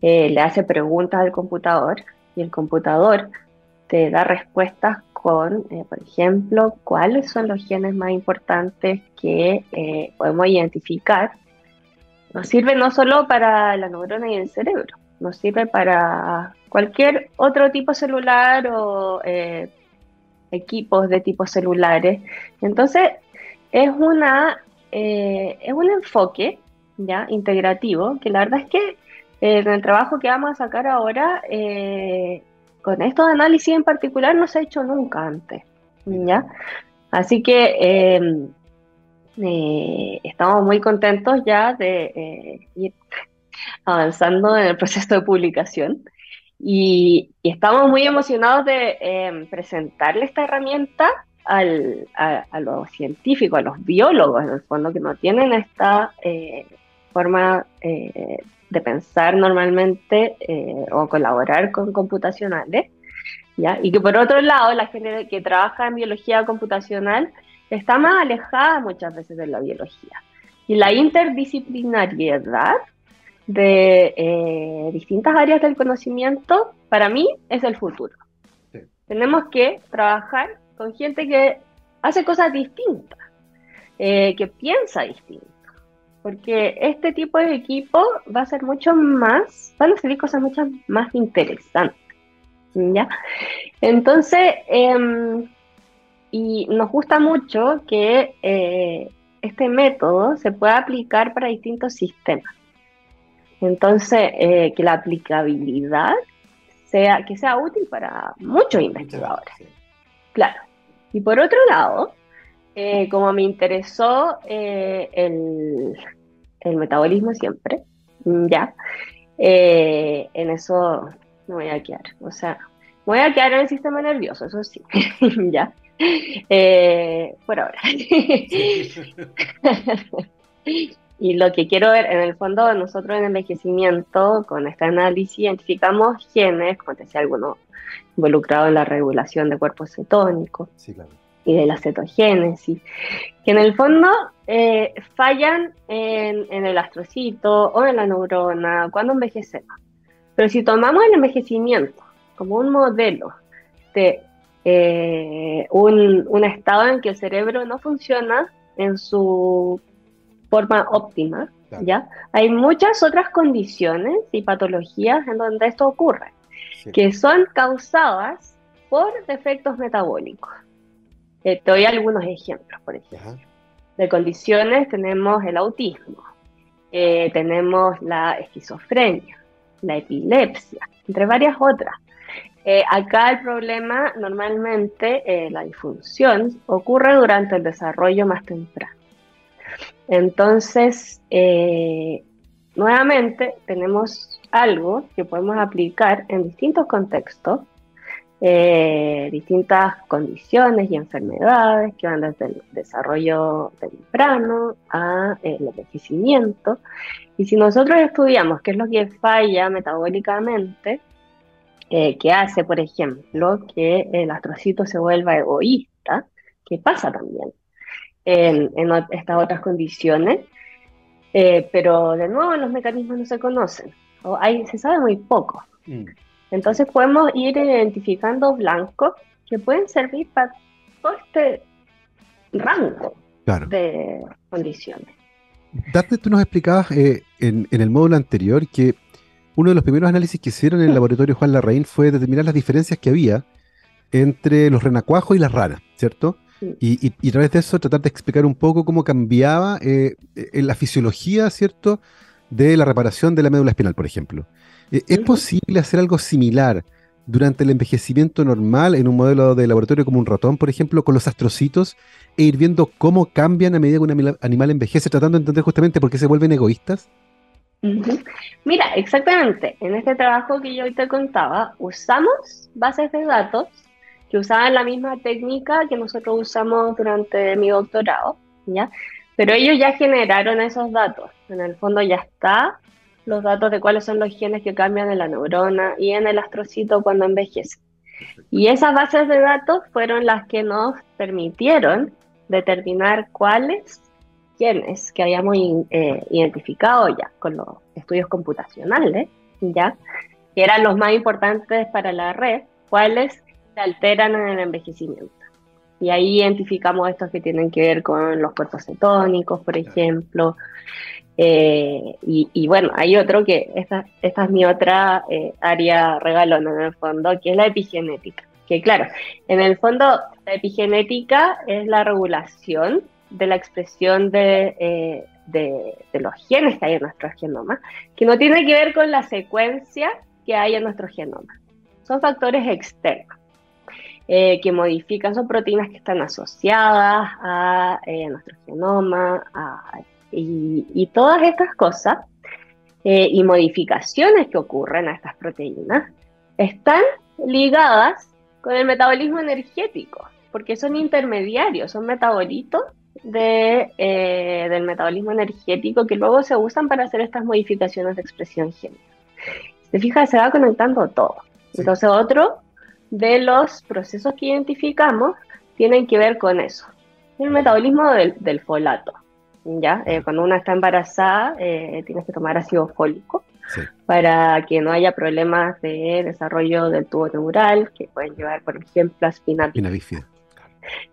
eh, le hace preguntas al computador y el computador te da respuestas con, eh, por ejemplo, cuáles son los genes más importantes que eh, podemos identificar. Nos sirve no solo para la neurona y el cerebro, nos sirve para cualquier otro tipo celular o eh, equipos de tipos celulares. Entonces, es, una, es un enfoque ya integrativo que la verdad es que en el trabajo que vamos a sacar ahora con estos análisis en particular no se ha hecho nunca antes. ¿ya? Así que em, eh, estamos muy contentos ya de eh, ir avanzando en el proceso de publicación y, estamos muy emocionados de em, presentarle esta herramienta al, a, los científicos, a los biólogos en el fondo, que no tienen esta eh, forma de pensar normalmente eh, o colaborar con computacionales, ¿ya? Y que por otro lado, la gente que trabaja en biología computacional está más alejada muchas veces de la biología. Y la interdisciplinariedad de eh, distintas áreas del conocimiento, para mí, es el futuro. Tenemos que trabajar con gente que hace cosas distintas, eh, que piensa distinto porque este tipo de equipo va a ser mucho más, van a salir cosas mucho más interesantes, ¿ya? Entonces, em, y nos gusta mucho que eh, este método se pueda aplicar para distintos sistemas. Entonces, eh, que la aplicabilidad sea, que sea útil para muchos investigadores. Claro. Y por otro lado, eh, como me interesó eh, el, metabolismo siempre, mm, ya, eh, en eso me voy a quedar. O sea, me voy a quedar en el sistema nervioso, eso sí, ya. por ahora. y lo que quiero ver, en el fondo, nosotros en envejecimiento, con este análisis, identificamos genes, como te decía, algunos involucrados en la regulación de cuerpos cetónicos. Sí, claro y de la cetogénesis, que en el fondo eh, fallan en, el astrocito o en la neurona cuando envejecemos. Pero si tomamos el envejecimiento como un modelo de eh, un, estado en que el cerebro no funciona en su forma óptima, ¿ya? Hay muchas otras condiciones y patologías en donde esto ocurre, que son causadas por defectos metabólicos. Eh, te doy algunos ejemplos, por ejemplo. De condiciones tenemos el autismo, eh, tenemos la esquizofrenia, la epilepsia, entre varias otras. Eh, acá el problema, normalmente, eh, la disfunción ocurre durante el desarrollo más temprano. Entonces, nuevamente, tenemos algo que podemos aplicar en distintos contextos, distintas condiciones y enfermedades que van desde el desarrollo temprano a el envejecimiento. Y si nosotros estudiamos qué es lo que falla metabólicamente, eh, que hace, por ejemplo, que el astrocito se vuelva egoísta, que pasa también en, estas otras condiciones, eh, pero de nuevo los mecanismos no se conocen, o se sabe muy poco. Mm. Entonces podemos ir identificando blancos que pueden servir para todo este rango de condiciones. Date, tú nos explicabas eh, en, en, el módulo anterior que uno de los primeros análisis que hicieron en el laboratorio Juan Larraín fue determinar las diferencias que había entre los renacuajos y las ranas, ¿cierto? Y, a través de eso tratar de explicar un poco cómo cambiaba eh, en la fisiología, ¿cierto? De la reparación de la médula espinal, por ejemplo. Eh, ¿Es posible hacer algo similar durante el envejecimiento normal en un modelo de laboratorio como un ratón, por ejemplo, con los astrocitos, e ir viendo cómo cambian a medida que un animal envejece, tratando de entender justamente por qué se vuelven egoístas? Mira, exactamente. En este trabajo que yo hoy te contaba, usamos bases de datos que usaban la misma técnica que nosotros usamos durante mi doctorado, ¿ya? Pero ellos ya generaron esos datos. En el fondo ya está los datos de cuáles son los genes que cambian en la neurona y en el astrocito cuando envejece. Y esas bases de datos fueron las que nos permitieron determinar cuáles que habíamos eh, identificado ya con los estudios computacionales, ya, que eran los más importantes para la red, cuáles se alteran en el envejecimiento. Y ahí identificamos estos que tienen que ver con los cuerpos cetónicos, por ejemplo. Eh, y, bueno, hay otro que, esta, esta es mi otra eh, área regalona en el fondo, que es la epigenética. Que claro, en el fondo la epigenética es la regulación de la expresión eh, de, los genes que hay en nuestro genoma, que no tiene que ver con la secuencia que hay en nuestro genoma. Son factores externos eh, que modifican, son proteínas que están asociadas a eh, nuestro genoma y, todas estas cosas y modificaciones que ocurren a estas proteínas están ligadas con el metabolismo energético, porque son intermediarios, son metabolitos de, eh, del metabolismo energético que luego se usan para hacer estas modificaciones de expresión génica. Se fija, se va conectando todo. Entonces, otro de los procesos que identificamos tienen que ver con eso. El metabolismo del, folato. ¿ya? Eh, cuando una está embarazada, eh, tienes que tomar ácido fólico para que no haya problemas de desarrollo del tubo neural que pueden llevar, por ejemplo, a espina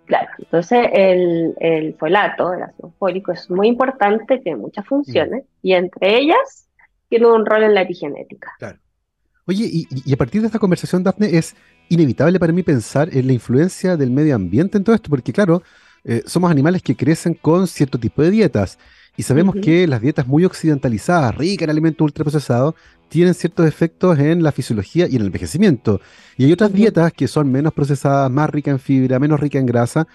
Claro, entonces el, el folato, el ácido fólico, es muy importante, tiene muchas funciones, y entre ellas tiene un rol en la epigenética. Claro. Oye, y, a partir de esta conversación, Dafne, es inevitable para mí pensar en la influencia del medio ambiente en todo esto, porque claro, eh, somos animales que crecen con cierto tipo de dietas. Y sabemos que las dietas muy occidentalizadas, ricas en alimentos ultraprocesados, tienen ciertos efectos en la fisiología y en el envejecimiento. Y hay otras dietas que son menos procesadas, más ricas en fibra, menos ricas en grasa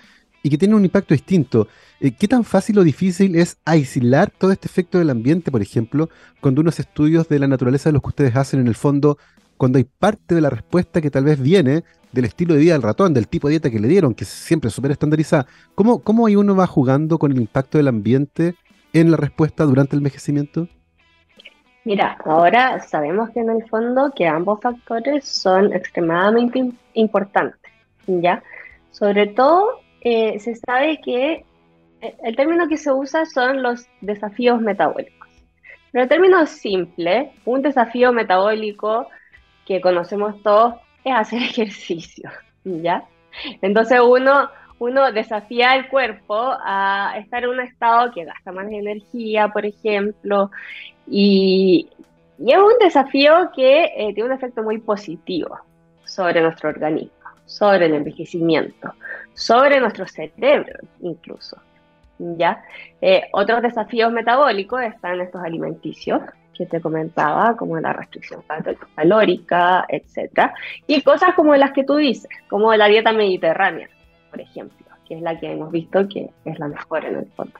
y que tienen un impacto distinto. Eh, ¿Qué tan fácil o difícil es aislar todo este efecto del ambiente, por ejemplo, cuando unos estudios de la naturaleza de los que ustedes hacen en el fondo, cuando hay parte de la respuesta que tal vez viene del estilo de vida del ratón, del tipo de dieta que le dieron, que siempre es súper estandarizada? ¿Cómo, ¿Cómo uno va jugando con el impacto del ambiente en la respuesta durante el envejecimiento? Mira, ahora sabemos que en el fondo que ambos factores son extremadamente importantes, ¿ya? Sobre todo eh, se sabe que eh, el término que se usa son los desafíos metabólicos. Pero el término simple, un desafío metabólico que conocemos todos es hacer ejercicio, ¿ya? Entonces uno uno desafía al cuerpo a estar en un estado que gasta más energía, por ejemplo, y, es un desafío que eh, tiene un efecto muy positivo sobre nuestro organismo, sobre el envejecimiento, sobre nuestro cerebro incluso. ¿ya? Eh, otros desafíos metabólicos están estos alimenticios, que te comentaba, como la restricción calórica, etc. Y cosas como las que tú dices, como la dieta mediterránea, por ejemplo, que es la que hemos visto que es la mejor en el fondo.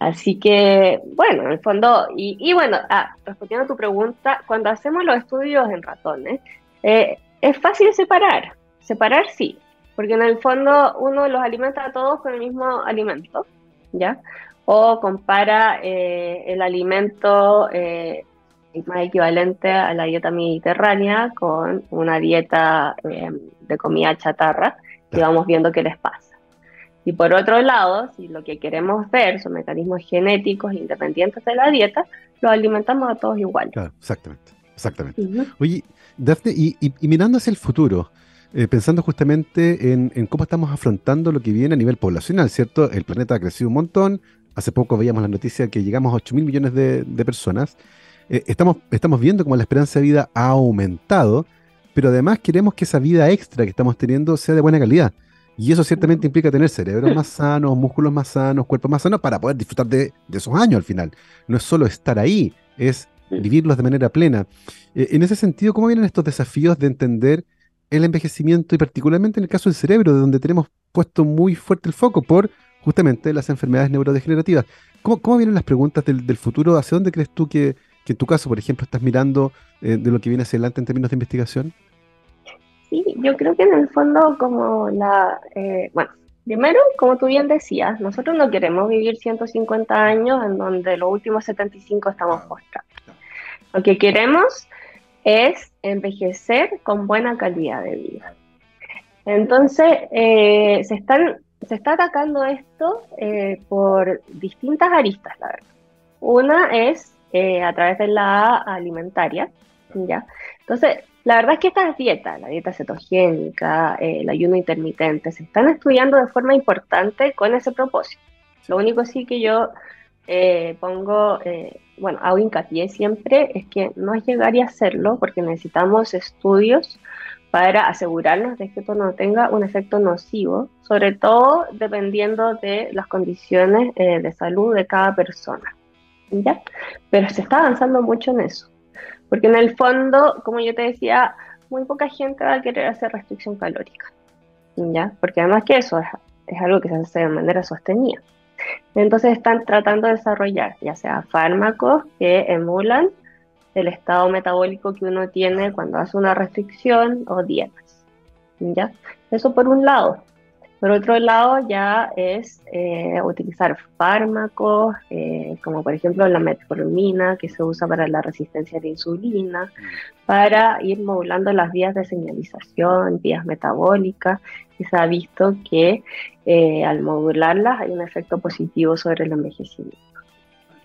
Así que, bueno, en el fondo, y, bueno, ah, respondiendo a tu pregunta, cuando hacemos los estudios en ratones, eh, es fácil separar. Separar sí, porque en el fondo uno los alimenta a todos con el mismo alimento, ¿ya? O compara eh, el alimento eh, más equivalente a la dieta mediterránea con una dieta de comida chatarra y vamos viendo qué les pasa. Y por otro lado, si lo que queremos ver son mecanismos genéticos independientes de la dieta, los alimentamos a todos igual. Claro, exactamente. Exactamente. Oye, Dafne, y, mirando hacia el futuro, eh, pensando justamente en, cómo estamos afrontando lo que viene a nivel poblacional, ¿cierto? El planeta ha crecido un montón. Hace poco veíamos la noticia que llegamos a 8 mil millones de, personas. Eh, estamos, estamos viendo cómo la esperanza de vida ha aumentado, pero además queremos que esa vida extra que estamos teniendo sea de buena calidad. Y eso ciertamente implica tener cerebros más sanos, músculos más sanos, cuerpos más sanos para poder disfrutar de, esos años al final. No es solo estar ahí, es vivirlos de manera plena. Eh, en ese sentido, ¿cómo vienen estos desafíos de entender el envejecimiento y particularmente en el caso del cerebro, de donde tenemos puesto muy fuerte el foco por justamente las enfermedades neurodegenerativas? ¿Cómo, cómo vienen las preguntas del, futuro? ¿Hacia dónde crees tú que, en tu caso, por ejemplo, estás mirando eh, de lo que viene hacia adelante en términos de investigación? Sí, yo creo que en el fondo como la, eh, bueno, primero, como tú bien decías, nosotros no queremos vivir 150 años en donde los últimos 75 estamos postrados. Lo que queremos es envejecer con buena calidad de vida. Entonces, eh, se, están, se está atacando esto eh, por distintas aristas, la verdad. Una es a través de la alimentaria, ¿ya? Entonces, la verdad es que estas dietas, la dieta cetogénica, eh, el ayuno intermitente, se están estudiando de forma importante con ese propósito. Lo único sí que yo eh, pongo, eh, bueno, hago hincapié siempre es que no es llegar y hacerlo porque necesitamos estudios para asegurarnos de que esto no tenga un efecto nocivo, sobre todo dependiendo de las condiciones de salud de cada persona. ¿ya? Pero se está avanzando mucho en eso. Porque en el fondo, como yo te decía, muy poca gente va a querer hacer restricción calórica. ¿Ya? Porque además que eso es, algo que se hace de manera sostenida. Entonces están tratando de desarrollar ya sea fármacos que emulan el estado metabólico que uno tiene cuando hace una restricción o dietas. ¿Ya? Eso por un lado. Por otro lado, ya es eh, utilizar fármacos, eh, como por ejemplo la metformina, que se usa para la resistencia a la insulina, para ir modulando las vías de señalización, vías metabólicas, y se ha visto que eh, al modularlas hay un efecto positivo sobre el envejecimiento.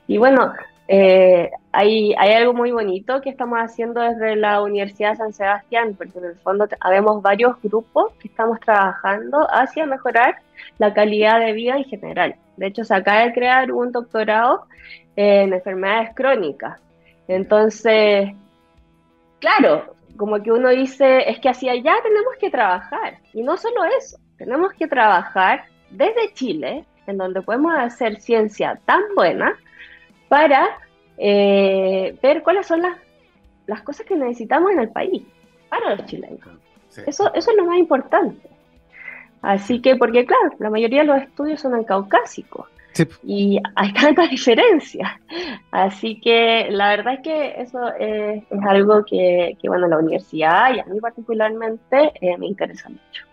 Y bueno, eh, hay, hay, algo muy bonito que estamos haciendo desde la Universidad de San Sebastián, porque en el fondo habemos varios grupos que estamos trabajando hacia mejorar la calidad de vida en general. De hecho, se acaba de crear un doctorado en enfermedades crónicas. Entonces, claro, como que uno dice, es que hacia allá tenemos que trabajar. Y no solo eso, tenemos que trabajar desde Chile, en donde podemos hacer ciencia tan buena, para eh, ver cuáles son las, las cosas que necesitamos en el país para los chilenos. Eso, eso es lo más importante. Así que, porque claro, la mayoría de los estudios son en caucásico. Y hay tanta diferencia. Así que la verdad es que eso es, algo que, que, bueno, la universidad y a mí particularmente eh, me interesa mucho.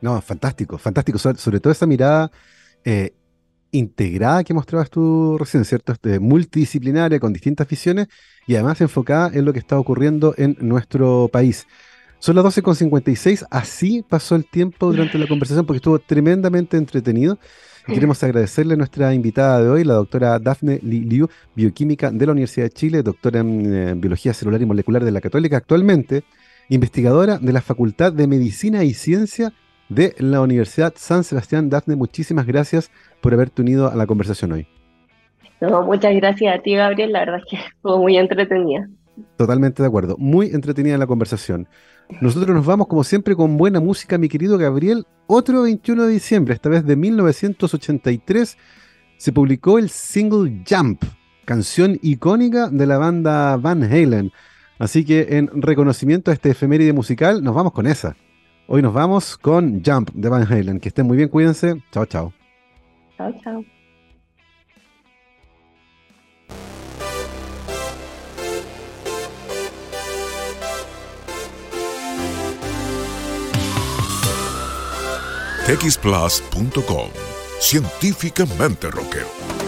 No, fantástico, fantástico. Sobre, todo esa mirada eh, integrada que mostrabas tú recién, ¿cierto? Este, multidisciplinaria, con distintas visiones y además enfocada en lo que está ocurriendo en nuestro país. Son las 12.56, así pasó el tiempo durante la conversación porque estuvo tremendamente entretenido. queremos agradecerle a nuestra invitada de hoy, la doctora Dafne Liu, bioquímica de la Universidad de Chile, doctora en eh, biología celular y molecular de la Católica, actualmente investigadora de la Facultad de Medicina y Ciencia de la Universidad San Sebastián. Dafne, muchísimas gracias por haberte unido a la conversación hoy. muchas gracias a ti, Gabriel. La verdad es que estuvo muy entretenida. Totalmente de acuerdo. Muy entretenida la conversación. Nosotros nos vamos, como siempre, con buena música, mi querido Gabriel. Otro 21 de diciembre, esta vez de 1983, se publicó el single Jump canción icónica de la banda Van Halen. Así que en reconocimiento a este efeméride musical, nos vamos con esa. Hoy nos vamos con Jump de Van Halen. Que estén muy bien, cuídense. Chao, chao. Chao, chao. texplus.com. Científicamente rockero.